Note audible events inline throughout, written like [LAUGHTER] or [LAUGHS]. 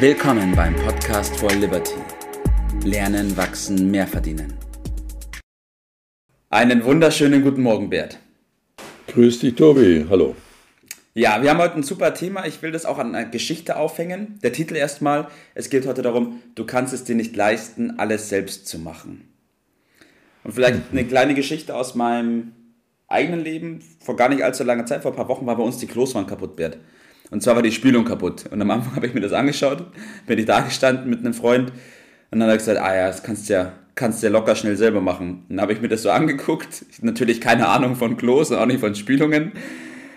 Willkommen beim Podcast for Liberty. Lernen, wachsen, mehr verdienen. Einen wunderschönen guten Morgen, Bert. Grüß dich, Tobi. Hallo. Ja, wir haben heute ein super Thema. Ich will das auch an einer Geschichte aufhängen. Der Titel erstmal. Es geht heute darum, du kannst es dir nicht leisten, alles selbst zu machen. Und vielleicht eine kleine Geschichte aus meinem eigenen Leben. Vor gar nicht allzu langer Zeit, vor ein paar Wochen, war bei uns die Kloßwand kaputt, Bert. Und zwar war die Spülung kaputt. Und am Anfang [LAUGHS] habe ich mir das angeschaut, bin ich da gestanden mit einem Freund und dann hat er gesagt, ah ja, das kannst du ja, kannst du ja locker schnell selber machen. Und dann habe ich mir das so angeguckt, [LAUGHS] natürlich keine Ahnung von Klos und auch nicht von Spülungen.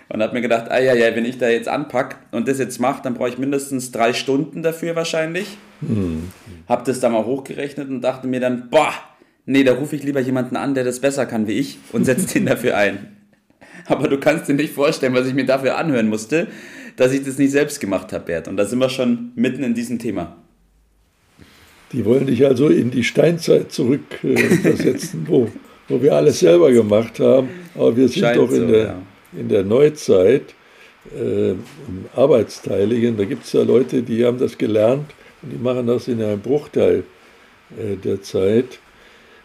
Und habe mir gedacht, ah ja, ja, wenn ich da jetzt anpacke und das jetzt mache, dann brauche ich mindestens drei Stunden dafür wahrscheinlich. Mhm. Habe das da mal hochgerechnet und dachte mir dann, boah, nee, da rufe ich lieber jemanden an, der das besser kann wie ich und setze den [LAUGHS] dafür ein. Aber du kannst dir nicht vorstellen, was ich mir dafür anhören musste dass ich das nicht selbst gemacht habe, Bert. Und da sind wir schon mitten in diesem Thema. Die wollen dich also in die Steinzeit zurückversetzen, äh, wo, wo wir alles selber gemacht haben. Aber wir sind Scheint doch in, so, der, ja. in der Neuzeit, äh, Arbeitsteiligen. Da gibt es ja Leute, die haben das gelernt und die machen das in einem Bruchteil äh, der Zeit.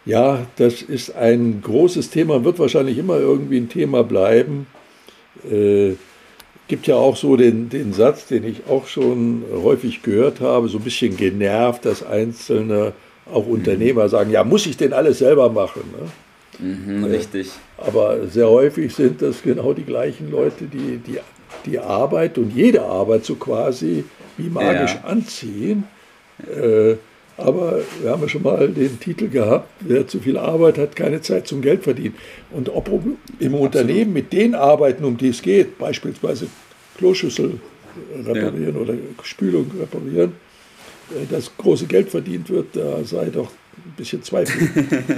Ja, das ist ein großes Thema, wird wahrscheinlich immer irgendwie ein Thema bleiben. Äh, gibt ja auch so den, den Satz, den ich auch schon häufig gehört habe, so ein bisschen genervt, dass einzelne, auch Unternehmer sagen, ja, muss ich denn alles selber machen? Ne? Mhm, äh, richtig. Aber sehr häufig sind das genau die gleichen Leute, die die, die Arbeit und jede Arbeit so quasi wie magisch ja. anziehen. Äh, aber wir haben ja schon mal den Titel gehabt, wer zu viel Arbeit hat, keine Zeit zum Geld verdienen. Und ob im Absolut. Unternehmen mit den Arbeiten, um die es geht, beispielsweise Kloschüssel reparieren ja. oder Spülung reparieren, äh, das große Geld verdient wird, da sei doch ein bisschen Zweifel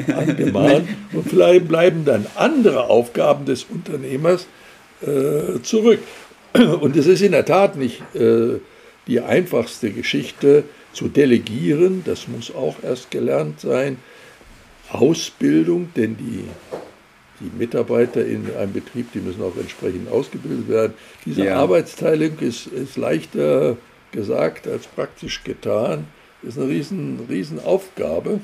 [LAUGHS] angemahnt. Und vielleicht bleiben dann andere Aufgaben des Unternehmers äh, zurück. Und es ist in der Tat nicht äh, die einfachste Geschichte, zu delegieren, das muss auch erst gelernt sein. Ausbildung, denn die, die Mitarbeiter in einem Betrieb, die müssen auch entsprechend ausgebildet werden. Diese ja. Arbeitsteilung ist, ist leichter gesagt als praktisch getan. Das ist eine riesen, riesen Aufgabe.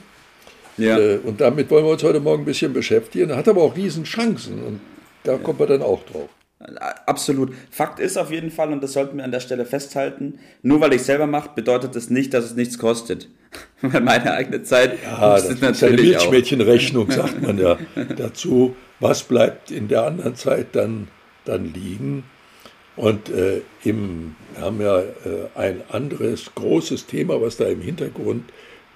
Ja. Äh, und damit wollen wir uns heute Morgen ein bisschen beschäftigen. Hat aber auch riesen Chancen und da ja. kommen wir dann auch drauf. Absolut. Fakt ist auf jeden Fall, und das sollten wir an der Stelle festhalten, nur weil ich selber mache, bedeutet das nicht, dass es nichts kostet. [LAUGHS] Weil meine eigene Zeit ja, das ist natürlich eine Milchmädchenrechnung, sagt man ja [LAUGHS] dazu. Was bleibt in der anderen Zeit dann, dann liegen? Und äh, im, wir haben ja äh, ein anderes großes Thema, was da im Hintergrund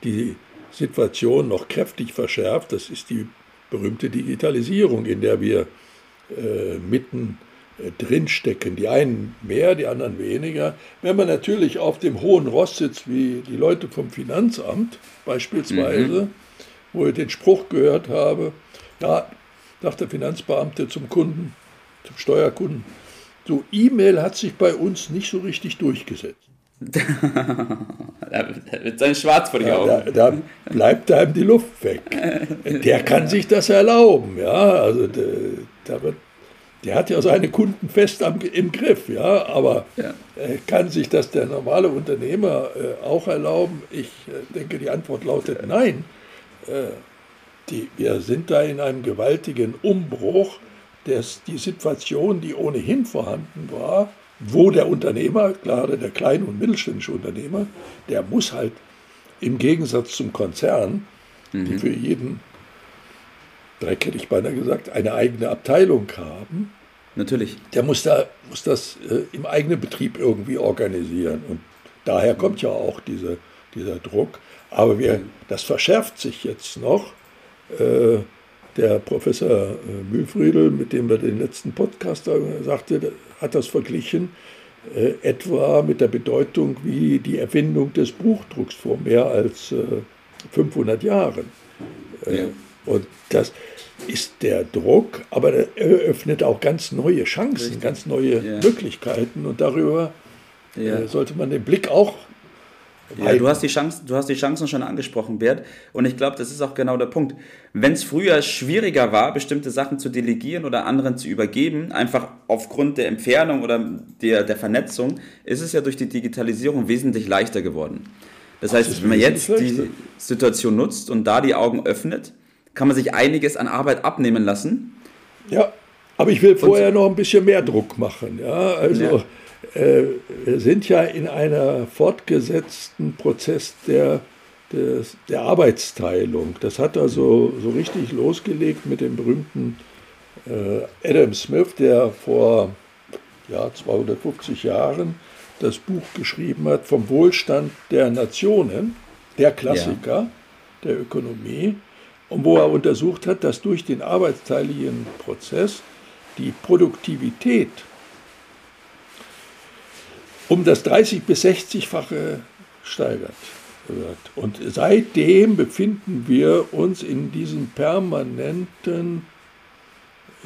die Situation noch kräftig verschärft. Das ist die berühmte Digitalisierung, in der wir äh, mitten drinstecken. Die einen mehr, die anderen weniger. Wenn man natürlich auf dem hohen Ross sitzt, wie die Leute vom Finanzamt beispielsweise, mhm. wo ich den Spruch gehört habe, ja, sagt der Finanzbeamte zum Kunden, zum Steuerkunden, so E-Mail hat sich bei uns nicht so richtig durchgesetzt. [LAUGHS] da wird sein Schwarz vor die Augen. Ja, da, da, bleibt einem die Luft weg. [LAUGHS] Der kann sich das erlauben, ja. Also da wird der hat ja seine Kunden fest am, im Griff, ja, aber ja. Äh, kann sich das der normale Unternehmer äh, auch erlauben? Ich äh, denke, die Antwort lautet nein. Äh, die, wir sind da in einem gewaltigen Umbruch, dass die Situation, die ohnehin vorhanden war, wo der Unternehmer, gerade der kleine und mittelständische Unternehmer, der muss halt im Gegensatz zum Konzern, mhm. die für jeden Dreck hätte ich beinahe gesagt, eine eigene Abteilung haben. Natürlich. Der muss, da, muss das äh, im eigenen Betrieb irgendwie organisieren. Und daher kommt ja auch diese, dieser Druck. Aber wir, das verschärft sich jetzt noch. Äh, der Professor äh, Mühlfriedel, mit dem wir den letzten Podcast sagte, hat das verglichen äh, etwa mit der Bedeutung wie die Erfindung des Buchdrucks vor mehr als 500 äh, Jahren. Äh, ja. Und das ist der Druck, aber er eröffnet auch ganz neue Chancen, Richtig. ganz neue ja. Möglichkeiten und darüber ja. äh, sollte man den Blick auch Ja, du hast, die Chance, du hast die Chancen schon angesprochen, Bert. Und ich glaube, das ist auch genau der Punkt. Wenn es früher schwieriger war, bestimmte Sachen zu delegieren oder anderen zu übergeben, einfach aufgrund der Entfernung oder der, der Vernetzung, ist es ja durch die Digitalisierung wesentlich leichter geworden. Das heißt, wenn man jetzt die Situation nutzt und da die Augen öffnet, kann man sich einiges an Arbeit abnehmen lassen. Ja, aber ich will vorher noch ein bisschen mehr Druck machen. Ja, also ja. Äh, wir sind ja in einer fortgesetzten Prozess der, des, der Arbeitsteilung. Das hat also so richtig losgelegt mit dem berühmten äh, Adam Smith, der vor ja, 250 Jahren das Buch geschrieben hat vom Wohlstand der Nationen, der Klassiker ja. der Ökonomie, und wo er untersucht hat, dass durch den arbeitsteiligen Prozess die Produktivität um das 30 bis 60-fache steigert wird. Und seitdem befinden wir uns in diesem permanenten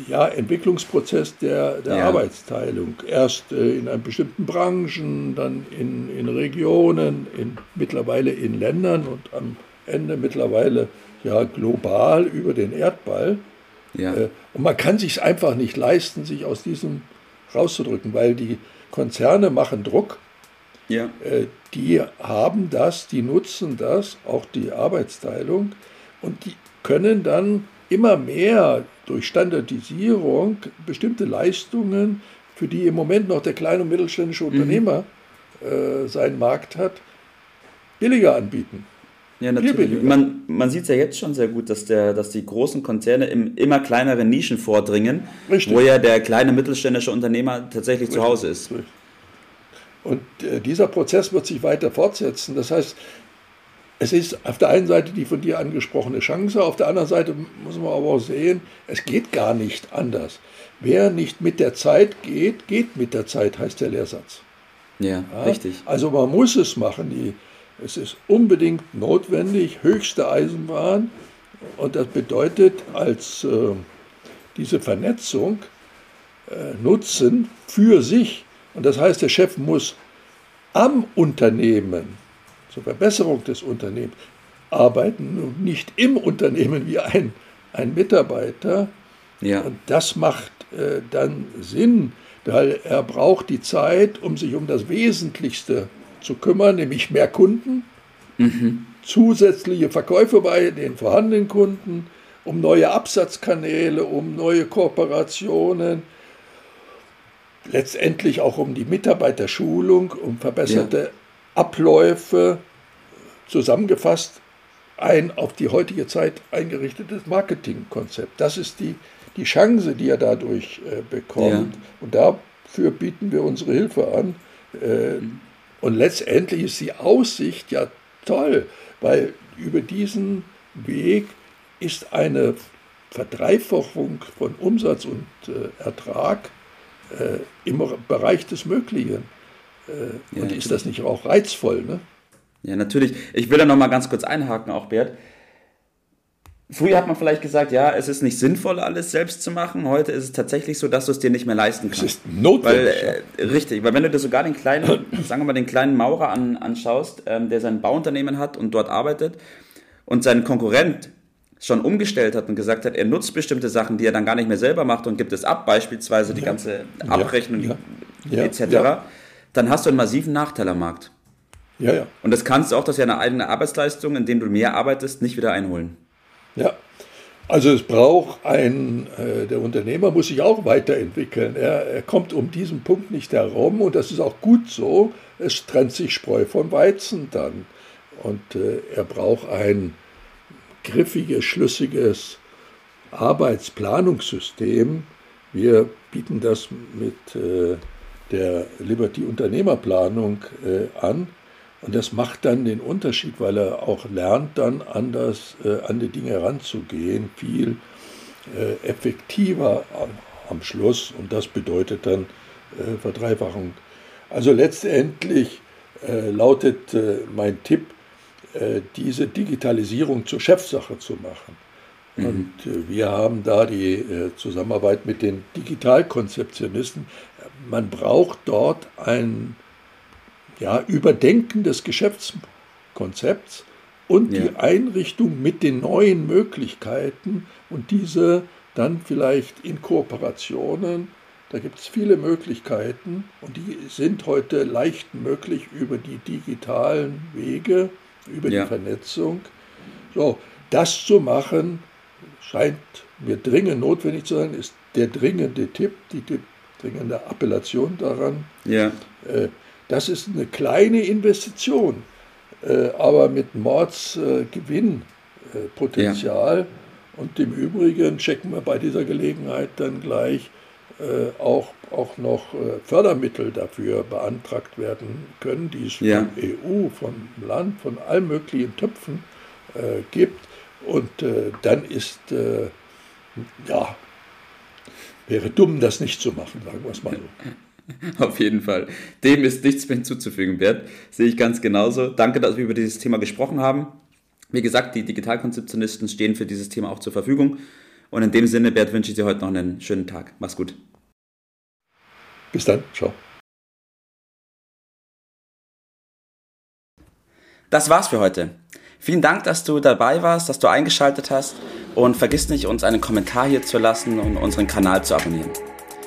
ja, Entwicklungsprozess der, der ja. Arbeitsteilung. Erst äh, in bestimmten Branchen, dann in, in Regionen, in, mittlerweile in Ländern und am Ende mittlerweile ja global über den Erdball. Ja. Äh, und man kann sich einfach nicht leisten, sich aus diesem rauszudrücken, weil die Konzerne machen Druck. Ja. Äh, die haben das, die nutzen das, auch die Arbeitsteilung, und die können dann immer mehr durch Standardisierung bestimmte Leistungen, für die im Moment noch der kleine und mittelständische mhm. Unternehmer mhm. seinen Markt hat, billiger anbieten. Ja, natürlich. Man, man sieht es ja jetzt schon sehr gut, dass, der, dass die großen Konzerne in immer kleineren Nischen vordringen, Richtig. wo ja der kleine mittelständische Unternehmer tatsächlich Richtig. zu Hause ist. Und äh, dieser Prozess wird sich weiter fortsetzen. Das heißt, es ist auf der einen Seite die von dir angesprochene Chance, auf der anderen Seite muss man aber auch sehen, es geht gar nicht anders. Wer nicht mit der Zeit geht, geht mit der Zeit, heißt der Lehrsatz. Ja, ja? richtig. Also man muss es machen. Die, es ist unbedingt notwendig, höchste Eisenbahn. Und das bedeutet, als äh, diese Vernetzung äh, nutzen für sich. Und das heißt, der Chef muss am Unternehmen zur Verbesserung des Unternehmens arbeiten und nicht im Unternehmen wie ein, ein Mitarbeiter. Ja. Und das macht äh, dann Sinn, weil er braucht die Zeit, um sich um das Wesentlichste zu kümmern, nämlich mehr Kunden, mhm. zusätzliche Verkäufe bei den vorhandenen Kunden, um neue Absatzkanäle, um neue Kooperationen, letztendlich auch um die Mitarbeiterschulung, um verbesserte ja. Abläufe, zusammengefasst ein auf die heutige Zeit eingerichtetes Marketingkonzept. Das ist die, die Chance, die er dadurch äh, bekommt. Ja. Und dafür bieten wir unsere Hilfe an. Äh, mhm. Und letztendlich ist die Aussicht ja toll, weil über diesen Weg ist eine Verdreifachung von Umsatz und äh, Ertrag äh, im Bereich des Möglichen. Äh, und ja, ist das nicht auch reizvoll? Ne? Ja, natürlich. Ich will da nochmal ganz kurz einhaken, auch Bert. Früher hat man vielleicht gesagt, ja, es ist nicht sinnvoll, alles selbst zu machen. Heute ist es tatsächlich so, dass du es dir nicht mehr leisten kannst. Es ist notwendig. Weil, äh, richtig, weil wenn du dir sogar den kleinen, [CLEARS THROAT] sagen wir mal, den kleinen Maurer an, anschaust, ähm, der sein Bauunternehmen hat und dort arbeitet und sein Konkurrent schon umgestellt hat und gesagt hat, er nutzt bestimmte Sachen, die er dann gar nicht mehr selber macht und gibt es ab, beispielsweise die ganze Abrechnung ja, ja, etc., dann hast du einen massiven Nachteil am Markt. Ja, ja. Und das kannst du auch, dass ja eine eigene Arbeitsleistung, indem du mehr arbeitest, nicht wieder einholen. Also es braucht ein, äh, der Unternehmer muss sich auch weiterentwickeln. Er, er, kommt um diesen Punkt nicht herum und das ist auch gut so. Es trennt sich Spreu vom Weizen dann. Und äh, er braucht ein griffiges, schlüssiges Arbeitsplanungssystem. Wir bieten das mit äh, der Liberty Unternehmerplanung äh, an. Und das macht dann den Unterschied, weil er auch lernt, dann anders äh, an die Dinge heranzugehen, viel äh, effektiver am, am, Schluss. Und das bedeutet dann äh, Verdreifachung. Also letztendlich äh, lautet äh, mein Tipp, äh, diese Digitalisierung zur Chefsache zu machen. Mhm. Und wir haben da die Zusammenarbeit mit den Digitalkonzeptionisten. Man braucht dort ein ja, Überdenken des Geschäftsmodells Konzepts und ja. die Einrichtung mit den neuen Möglichkeiten und diese dann vielleicht in Kooperationen. Da gibt es viele Möglichkeiten und die sind heute leicht möglich über die digitalen Wege, über ja. die Vernetzung. So, das zu machen, scheint mir dringend notwendig zu sein, ist der dringende Tipp, die, die dringende Appellation daran. Ja. Äh, das ist eine kleine Investition, äh, aber mit Mordsgewinnpotenzial. Ja. Und im Übrigen checken wir bei dieser Gelegenheit dann gleich äh, auch, auch noch äh, Fördermittel dafür beantragt werden können, die es ja. von EU, von Land, von allen möglichen Töpfen äh, gibt. Und äh, dann ist, äh, ja, wäre dumm, das nicht zu machen, sagen wir es mal so. [LAUGHS] Auf jeden Fall. Dem ist nichts mehr hinzuzufügen, Bert. Sehe ich ganz genauso. Danke, dass wir über dieses Thema gesprochen haben. Wie gesagt, die Digitalkonzeptionisten stehen für dieses Thema auch zur Verfügung. Und in dem Sinne, Bert, wünsche ich dir heute noch einen schönen Tag. Mach's gut. Bis dann. Ciao. Das war's für heute. Vielen Dank, dass du dabei warst, dass du eingeschaltet hast und vergiss nicht, uns einen Kommentar hier zu lassen und unseren Kanal zu abonnieren.